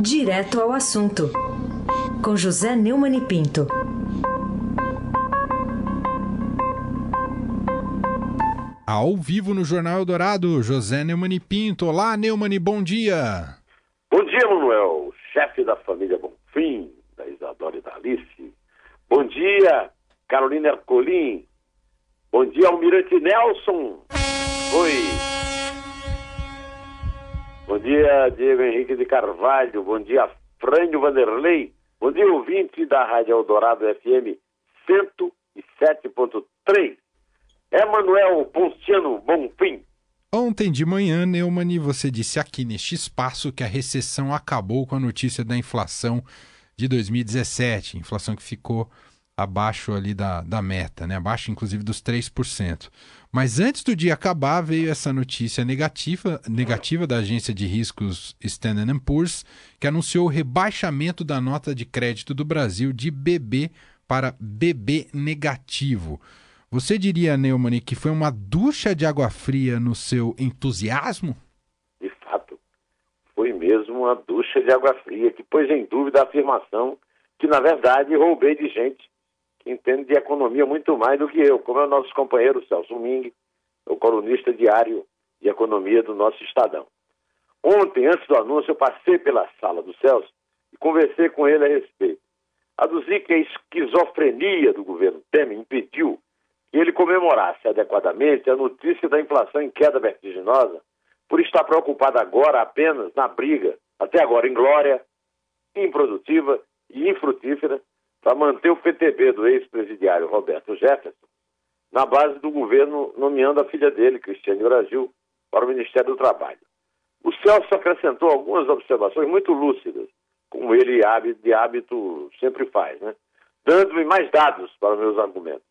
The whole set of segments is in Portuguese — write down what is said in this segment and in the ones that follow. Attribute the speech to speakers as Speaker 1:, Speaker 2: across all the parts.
Speaker 1: Direto ao assunto, com José Neumann e Pinto.
Speaker 2: Ao vivo no Jornal Eldorado, José Neumann e Pinto. Olá, Neumann, bom dia.
Speaker 3: Bom dia, Manuel, chefe da família Bonfim, da Isadora e da Alice. Bom dia, Carolina Ercolim. Bom dia, Almirante Nelson. Oi. Bom dia, Diego Henrique de Carvalho. Bom dia, Frânio Vanderlei. Bom dia, ouvinte da Rádio Eldorado FM 107.3. É Manuel Ponciano Bonfim.
Speaker 2: Ontem de manhã, Neumann, você disse aqui neste espaço que a recessão acabou com a notícia da inflação de 2017, inflação que ficou abaixo ali da, da meta, né? abaixo inclusive dos 3%. Mas antes do dia acabar, veio essa notícia negativa, negativa da agência de riscos Standard Poor's, que anunciou o rebaixamento da nota de crédito do Brasil de BB para BB negativo. Você diria, Neumann, que foi uma ducha de água fria no seu entusiasmo?
Speaker 3: De fato, foi mesmo uma ducha de água fria que pôs em dúvida a afirmação que, na verdade, roubei de gente entende de economia muito mais do que eu, como é o nosso companheiro Celso Ming, o colunista diário de economia do nosso Estadão. Ontem, antes do anúncio, eu passei pela sala do Celso e conversei com ele a respeito. Aduzi que a esquizofrenia do governo Temer impediu que ele comemorasse adequadamente a notícia da inflação em queda vertiginosa por estar preocupado agora apenas na briga, até agora inglória, improdutiva e infrutífera, para manter o PTB do ex-presidiário Roberto Jefferson na base do governo nomeando a filha dele, Cristiane Brasil, para o Ministério do Trabalho. O Celso acrescentou algumas observações muito lúcidas, como ele de hábito sempre faz, né? dando-me mais dados para meus argumentos.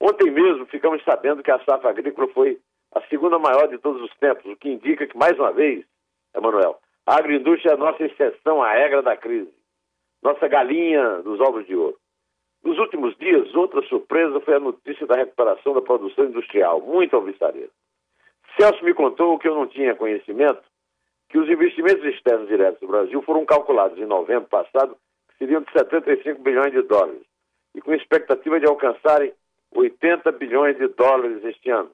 Speaker 3: Ontem mesmo ficamos sabendo que a safra agrícola foi a segunda maior de todos os tempos, o que indica que, mais uma vez, Emanuel, a agroindústria é a nossa exceção à regra da crise nossa galinha dos ovos de ouro. Nos últimos dias, outra surpresa foi a notícia da recuperação da produção industrial, muito alvissareira. Celso me contou que eu não tinha conhecimento que os investimentos externos diretos do Brasil foram calculados em novembro passado, que seriam de 75 bilhões de dólares, e com expectativa de alcançarem 80 bilhões de dólares este ano,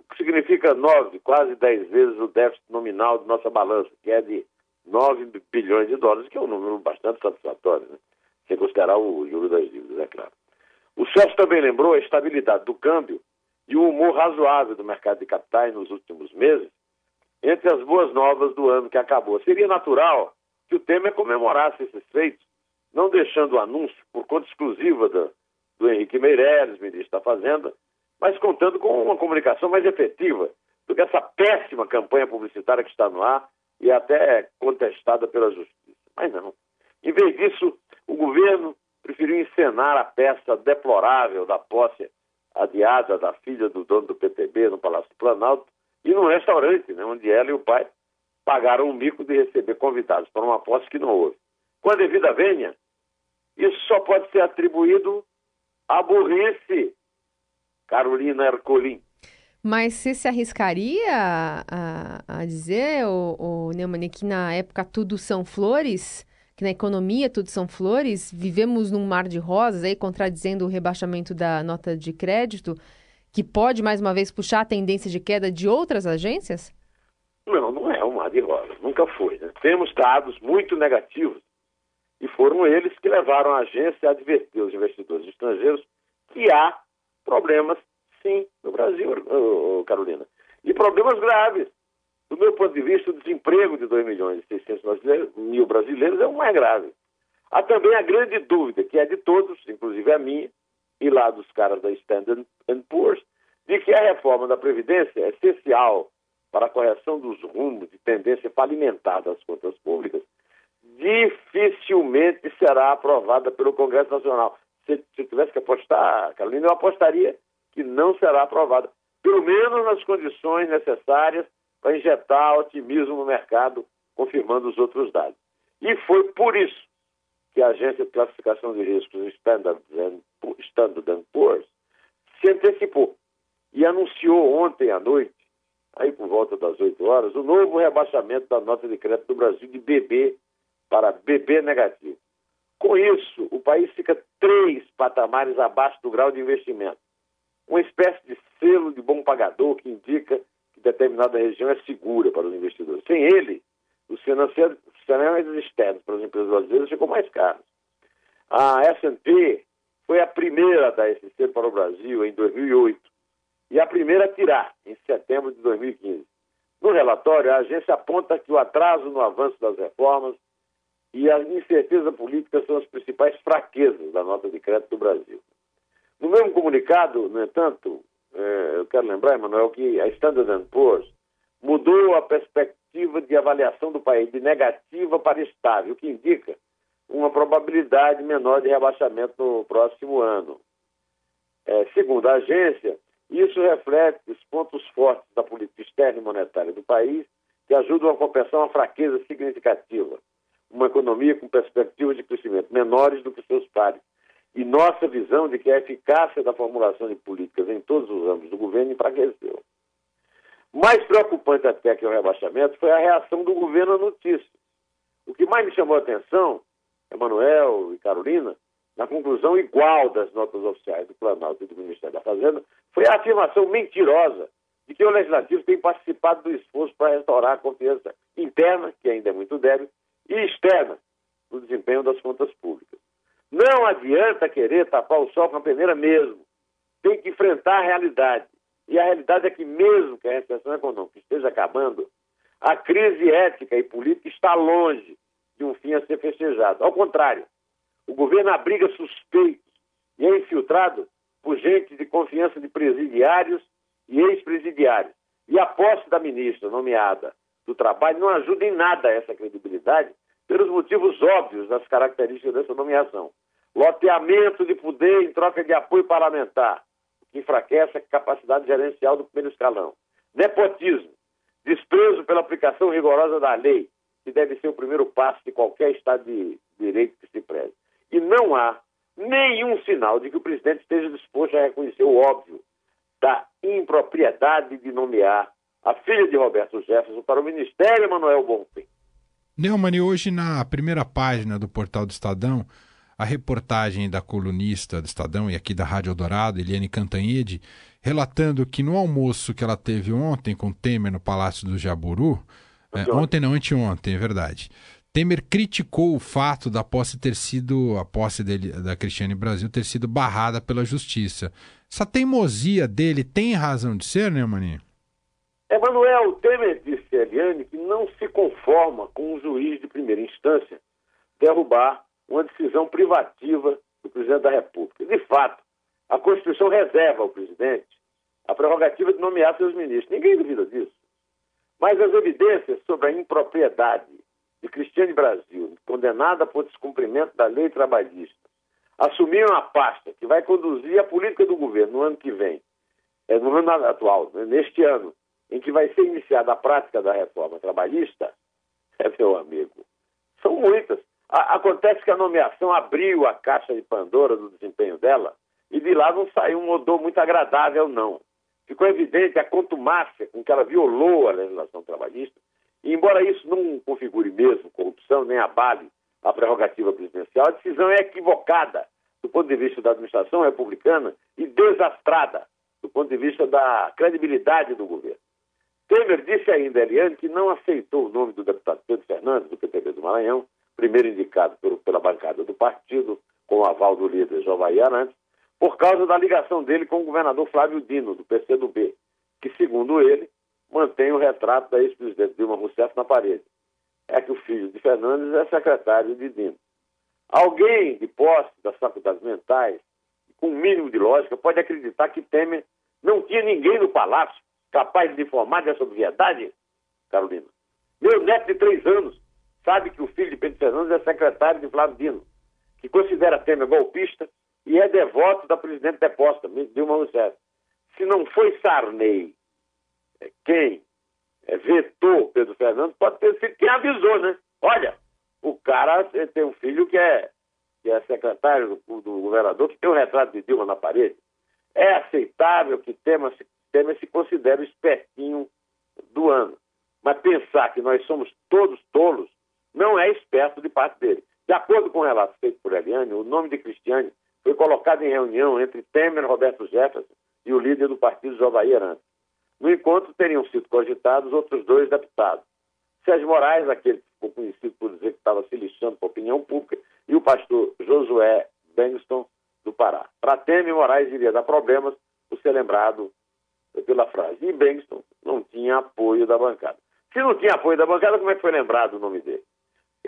Speaker 3: o que significa nove, quase dez vezes o déficit nominal de nossa balança, que é de 9 bilhões de dólares, que é um número bastante satisfatório, né? sem considerar o juro das dívidas, é claro. O Celso também lembrou a estabilidade do câmbio e o humor razoável do mercado de capitais nos últimos meses, entre as boas novas do ano que acabou. Seria natural que o Temer comemorasse esses feitos, não deixando o anúncio por conta exclusiva do, do Henrique Meirelles, ministro da Fazenda, mas contando com uma comunicação mais efetiva do que essa péssima campanha publicitária que está no ar e até contestada pela justiça. Mas não. Em vez disso, o governo preferiu encenar a peça deplorável da posse adiada da filha do dono do PTB no Palácio do Planalto e num restaurante, né, onde ela e o pai pagaram um mico de receber convidados para uma posse que não houve. Com a devida venha, isso só pode ser atribuído à burrice, Carolina Ercolim.
Speaker 4: Mas você se arriscaria a, a, dizer, o, Neumann, que na época tudo são flores? Que na economia tudo são flores? Vivemos num mar de rosas, aí contradizendo o rebaixamento da nota de crédito, que pode, mais uma vez, puxar a tendência de queda de outras agências?
Speaker 3: Não, não é um mar de rosas, nunca foi. Né? Temos dados muito negativos e foram eles que levaram a agência a advertir os investidores estrangeiros que há problemas sim, no Brasil, Carolina. E problemas graves. Do meu ponto de vista, o desemprego de 2 milhões e 600 brasileiros, mil brasileiros é o mais grave. Há também a grande dúvida, que é de todos, inclusive a minha, e lá dos caras da Standard Poor's, de que a reforma da Previdência é essencial para a correção dos rumos de tendência falimentar das contas públicas, dificilmente será aprovada pelo Congresso Nacional. Se, se tivesse que apostar, Carolina, eu apostaria que não será aprovada, pelo menos nas condições necessárias para injetar otimismo no mercado, confirmando os outros dados. E foi por isso que a agência de classificação de riscos Standard Poor's se antecipou e anunciou ontem à noite, aí por volta das 8 horas, o novo rebaixamento da nota de crédito do Brasil de BB para BB negativo. Com isso, o país fica três patamares abaixo do grau de investimento. Uma espécie de selo de bom pagador que indica que determinada região é segura para os investidores. Sem ele, os financiamentos externos para as empresas brasileiras ficam mais caros. A S&P foi a primeira a dar esse selo para o Brasil em 2008 e a primeira a tirar em setembro de 2015. No relatório, a agência aponta que o atraso no avanço das reformas e a incerteza política são as principais fraquezas da nota de crédito do Brasil. Comunicado, no entanto, é, eu quero lembrar, Emanuel, que a Standard Poor's mudou a perspectiva de avaliação do país de negativa para estável, o que indica uma probabilidade menor de rebaixamento no próximo ano. É, segundo a agência, isso reflete os pontos fortes da política externa e monetária do país, que ajudam a compensar uma fraqueza significativa, uma economia com perspectivas de crescimento menores do que seus pares, e nossa visão de que a eficácia da formulação de políticas em todos os âmbitos do governo enfraqueceu. Mais preocupante até que o rebaixamento foi a reação do governo à notícia. O que mais me chamou a atenção, Emanuel e Carolina, na conclusão igual das notas oficiais do Planalto e do Ministério da Fazenda, foi a afirmação mentirosa de que o Legislativo tem participado do esforço para restaurar a confiança interna, que ainda é muito débil, e externa, no desempenho das contas públicas. Não adianta querer tapar o sol com a peneira mesmo. Tem que enfrentar a realidade. E a realidade é que, mesmo que a recessão econômica esteja acabando, a crise ética e política está longe de um fim a ser festejado. Ao contrário, o governo abriga suspeitos e é infiltrado por gente de confiança de presidiários e ex-presidiários. E a posse da ministra nomeada do Trabalho não ajuda em nada essa credibilidade pelos motivos óbvios das características dessa nomeação. Loteamento de poder em troca de apoio parlamentar, que enfraquece a capacidade gerencial do primeiro escalão. Nepotismo, desprezo pela aplicação rigorosa da lei, que deve ser o primeiro passo de qualquer Estado de direito que se preze. E não há nenhum sinal de que o presidente esteja disposto a reconhecer o óbvio da impropriedade de nomear a filha de Roberto Jefferson para o Ministério Emanuel Bonfim.
Speaker 2: Neumann, hoje na primeira página do portal do Estadão, a reportagem da colunista do Estadão e aqui da Rádio Eldorado, Eliane Cantanhede, relatando que no almoço que ela teve ontem com Temer no Palácio do Jaburu, é, ontem não, anteontem, é verdade, Temer criticou o fato da posse ter sido, a posse dele, da Cristiane Brasil ter sido barrada pela justiça. Essa teimosia dele tem razão de ser, né, Maninho?
Speaker 3: Emanuel Temer disse a Eliane que não se conforma com um juiz de primeira instância derrubar uma decisão privativa do presidente da República. De fato, a Constituição reserva ao presidente a prerrogativa de nomear seus ministros. Ninguém duvida disso. Mas as evidências sobre a impropriedade de Cristiane Brasil, condenada por descumprimento da lei trabalhista, assumiram a pasta que vai conduzir a política do governo no ano que vem, é, no ano atual, né, neste ano, em que vai ser iniciada a prática da reforma trabalhista, é meu amigo, são muitas. A, acontece que a nomeação abriu a caixa de Pandora do desempenho dela e de lá não saiu um odor muito agradável, não. Ficou evidente a contumácia com que ela violou a legislação trabalhista e, embora isso não configure mesmo corrupção, nem abale a prerrogativa presidencial, a decisão é equivocada do ponto de vista da administração republicana e desastrada do ponto de vista da credibilidade do governo. Temer disse ainda, Eliane, que não aceitou o nome do deputado Pedro Fernandes, do PTB do Maranhão, primeiro indicado pelo, pela bancada do partido, com o aval do líder Jovaí Arantes, por causa da ligação dele com o governador Flávio Dino, do PCdoB, que, segundo ele, mantém o retrato da ex-presidente Dilma Rousseff na parede. É que o filho de Fernandes é secretário de Dino. Alguém de posse das faculdades mentais, com um mínimo de lógica, pode acreditar que Temer não tinha ninguém no palácio capaz de informar dessa obviedade, Carolina. Meu neto de três anos sabe que o filho de Pedro Fernandes é secretário de Flávio Dino, que considera Temer golpista e é devoto da presidente deposta, Dilma Rousseff. Se não foi Sarney é, quem é, vetou Pedro Fernando pode ter sido quem avisou, né? Olha, o cara tem um filho que é, que é secretário do, do governador, que tem um retrato de Dilma na parede. É aceitável que Temer se, Temer se considere o espertinho do ano. Mas pensar que nós somos todos tolos não é esperto de parte dele. De acordo com o relato feito por Eliane, o nome de Cristiane foi colocado em reunião entre Temer, Roberto Jefferson e o líder do partido Jovaí Arantes. No encontro teriam sido cogitados outros dois deputados. Sérgio Moraes, aquele que ficou conhecido por dizer que estava se lixando para a opinião pública, e o pastor Josué Bengston, do Pará. Para Temer, Moraes iria dar problemas por ser lembrado pela frase. E Bengston não tinha apoio da bancada. Se não tinha apoio da bancada, como é que foi lembrado o nome dele?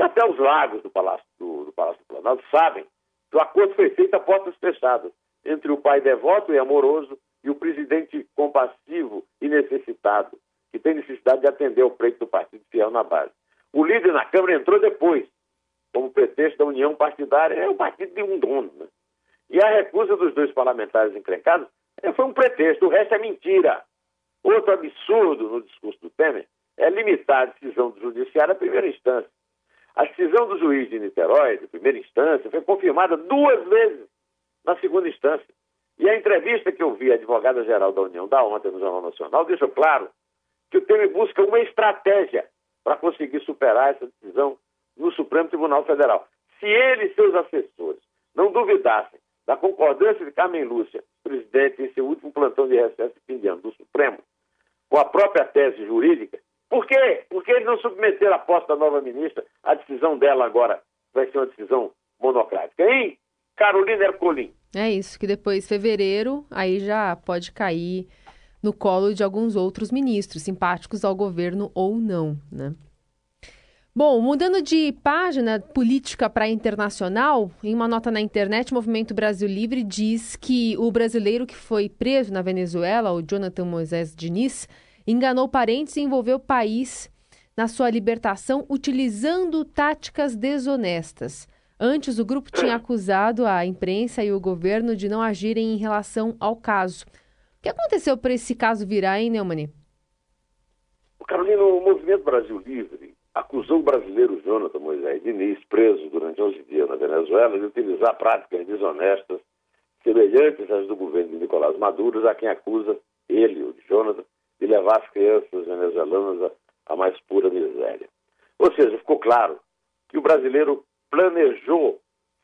Speaker 3: E até os lagos do Palácio do, do Palácio do Planalto sabem que o acordo foi feito a portas fechadas entre o pai devoto e amoroso e o presidente compassivo e necessitado, que tem necessidade de atender o pleito do Partido Fiel na base. O líder na Câmara entrou depois, como pretexto da união partidária, é o partido de um dono. Né? E a recusa dos dois parlamentares encrencados é, foi um pretexto, o resto é mentira. Outro absurdo no discurso do Temer é limitar a decisão do judiciário à primeira instância. A decisão do juiz de Niterói, de primeira instância, foi confirmada duas vezes na segunda instância. E a entrevista que eu vi a advogada-geral da União da ontem no Jornal Nacional deixou claro que o Temer busca uma estratégia para conseguir superar essa decisão no Supremo Tribunal Federal. Se ele e seus assessores não duvidassem da concordância de Carmen Lúcia, presidente em seu último plantão de recesso de de ano do Supremo, com a própria tese jurídica, por quê? Porque eles não submeteram a posse da nova ministra, a decisão dela agora vai ser uma decisão monocrática, hein? Carolina Ercolim.
Speaker 4: É isso, que depois, fevereiro, aí já pode cair no colo de alguns outros ministros, simpáticos ao governo ou não, né? Bom, mudando de página política para internacional, em uma nota na internet, o Movimento Brasil Livre diz que o brasileiro que foi preso na Venezuela, o Jonathan Moisés Diniz, enganou parentes e envolveu o país na sua libertação utilizando táticas desonestas. Antes, o grupo tinha acusado a imprensa e o governo de não agirem em relação ao caso. O que aconteceu para esse caso virar, hein, Neumann?
Speaker 3: Carolina, o Movimento Brasil Livre acusou o brasileiro Jonathan Moisés Diniz, preso durante 11 dias na Venezuela, de utilizar práticas desonestas semelhantes às do governo de Nicolás Maduro, a quem acusa ele, o Jonathan, de levar as crianças venezuelanas à mais pura miséria. Ou seja, ficou claro que o brasileiro planejou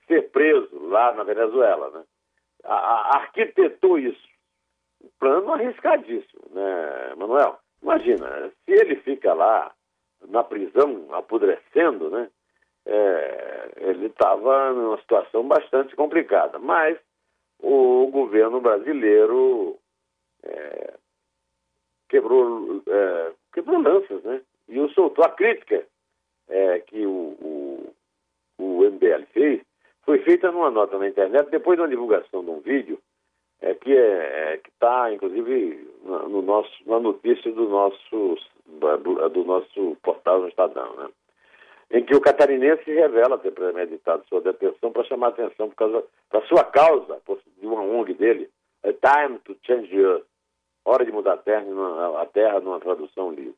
Speaker 3: ser preso lá na Venezuela, né? A, a, arquitetou isso. Um plano arriscadíssimo, né, Manuel? Imagina, se ele fica lá na prisão, apodrecendo, né? É, ele estava numa situação bastante complicada. Mas o governo brasileiro é, quebrou, é, quebrou lanças, né? E o soltou. A crítica é, que o, o, o, MBL fez foi feita numa nota na internet, depois da divulgação de um vídeo é, que é, é está, inclusive, no nosso, na notícia do nosso, do, do nosso portal no Estadão, né? em que o catarinense revela ter premeditado sua detenção para chamar atenção por causa da sua causa, de uma ONG dele, A Time to Change Earth, Hora de Mudar a Terra, a terra numa tradução livre.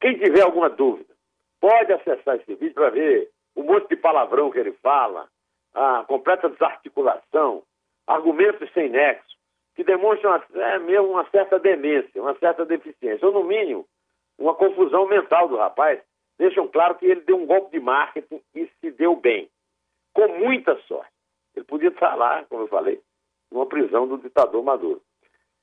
Speaker 3: Quem tiver alguma dúvida, pode acessar esse vídeo para ver o monte de palavrão que ele fala, a completa desarticulação, argumentos sem nexo, que demonstram é, mesmo uma certa demência, uma certa deficiência, ou no mínimo, uma confusão mental do rapaz, deixam claro que ele deu um golpe de marketing e se deu bem, com muita sorte. Ele podia estar lá, como eu falei, numa prisão do ditador Maduro,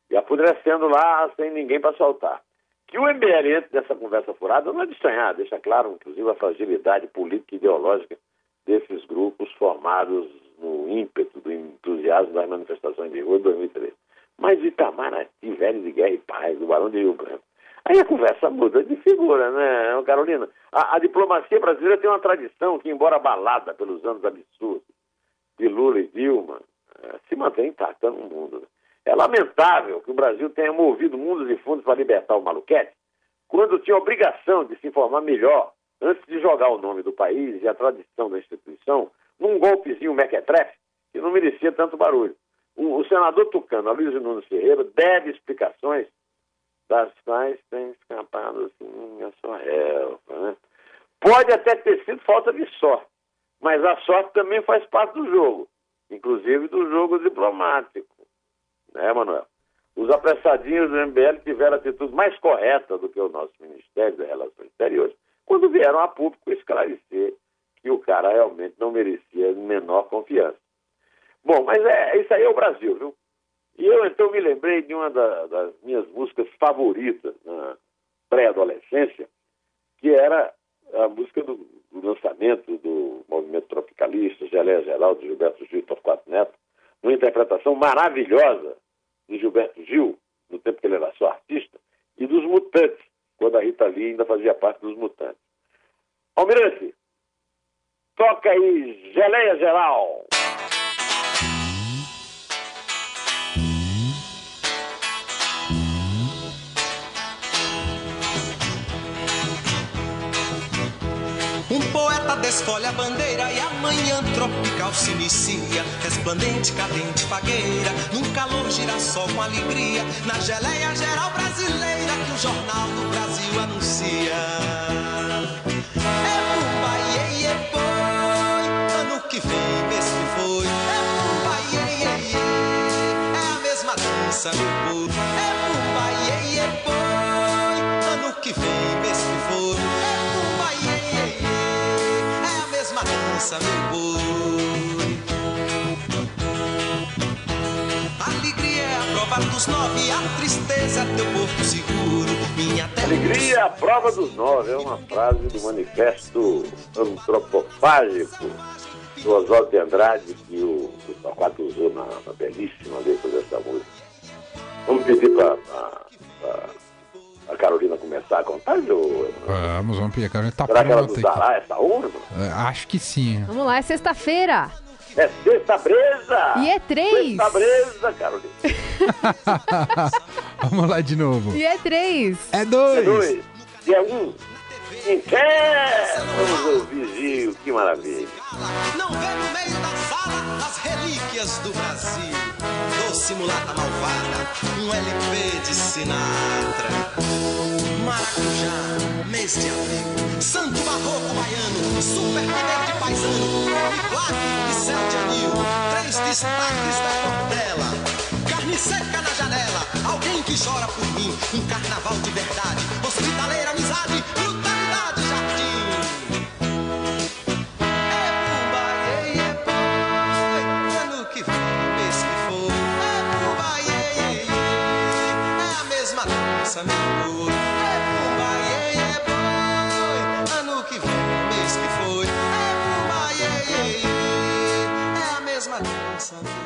Speaker 3: e apodrecendo lá sem ninguém para soltar. Que o MBL entre nessa conversa furada não é de estranhar, deixa claro, inclusive, a fragilidade política e ideológica desses grupos formados no ímpeto do entusiasmo das manifestações de rua de 2003. Mas Itamaraty, velho de guerra e paz, do Barão de Rio Branco. Aí a conversa muda de figura, né, Carolina? A, a diplomacia brasileira tem uma tradição que, embora abalada pelos anos absurdos de Lula e Dilma, eh, se mantém intacta no mundo. Né? É lamentável que o Brasil tenha movido mundos e fundos para libertar o maluquete, quando tinha obrigação de se informar melhor antes de jogar o nome do país e a tradição da instituição num golpezinho mequetrefe que não merecia tanto barulho. O, senador tucano, Aloysio Nunes Ferreira, deve explicações das quais tem escapado assim a sua relva. Né? Pode até ter sido falta de sorte, mas a sorte também faz parte do jogo, inclusive do jogo diplomático. Né, Manuel? Os apressadinhos do MBL tiveram atitude mais correta do que o nosso Ministério das Relações Exteriores, quando vieram a público esclarecer que o cara realmente não merecia menor confiança. Bom, mas é, isso aí é o Brasil, viu? E eu então me lembrei de uma da, das minhas músicas favoritas na pré-adolescência, que era a música do, do, lançamento do movimento tropicalista, Geleia Geral, de Gilberto Gil Torquato Neto, uma interpretação maravilhosa de Gilberto Gil, no tempo que ele era só artista, e dos Mutantes, quando a Rita Lee ainda fazia parte dos Mutantes. Almirante, toca aí Geleia Geral.
Speaker 5: desfolha a bandeira e amanhã tropical se inicia. Resplandente, cadente, fagueira, num calor girassol com alegria, na geleia geral brasileira que o Jornal do Brasil anuncia. É bumba, iê, iê, boi, ano que vem, mês que foi. É bumba, iê, iê, iê, é a mesma dança, meu povo. É meu boi. Alegria é a prova dos nove, a tristeza é teu porto seguro. Minha terra...
Speaker 3: Alegria é a prova dos nove, é uma frase do manifesto antropofágico do Oswaldo de Andrade que o, o usou na, na belíssima letra dessa música. Vamos pedir para a Carolina começar a contar, João?
Speaker 2: Vamos, vamos pedir. A Carolina tá
Speaker 3: Será que ela nos
Speaker 2: pronta.
Speaker 3: dará essa honra?
Speaker 2: É, Acho que sim.
Speaker 4: Vamos lá, é sexta-feira.
Speaker 3: É sexta breza!
Speaker 4: E é três.
Speaker 3: Sexta breza, Carolina.
Speaker 2: Vamos lá de novo.
Speaker 4: E é três.
Speaker 2: É
Speaker 3: É
Speaker 2: dois.
Speaker 3: dois. E é um. Quem quer? Vamos ouvir Gil, que maravilha.
Speaker 5: Não vê no meio da sala as relíquias do Brasil. Doce mulata malvada, um LP de Sinatra. Maracujá, mês de abril. Santo barroco baiano, super de paisano. Black e céu de anil. Três destaques da cordela. Carne seca na janela, alguém que chora por mim. Um carnaval de verdade, hospitaleira amizade, brutalidade, sun.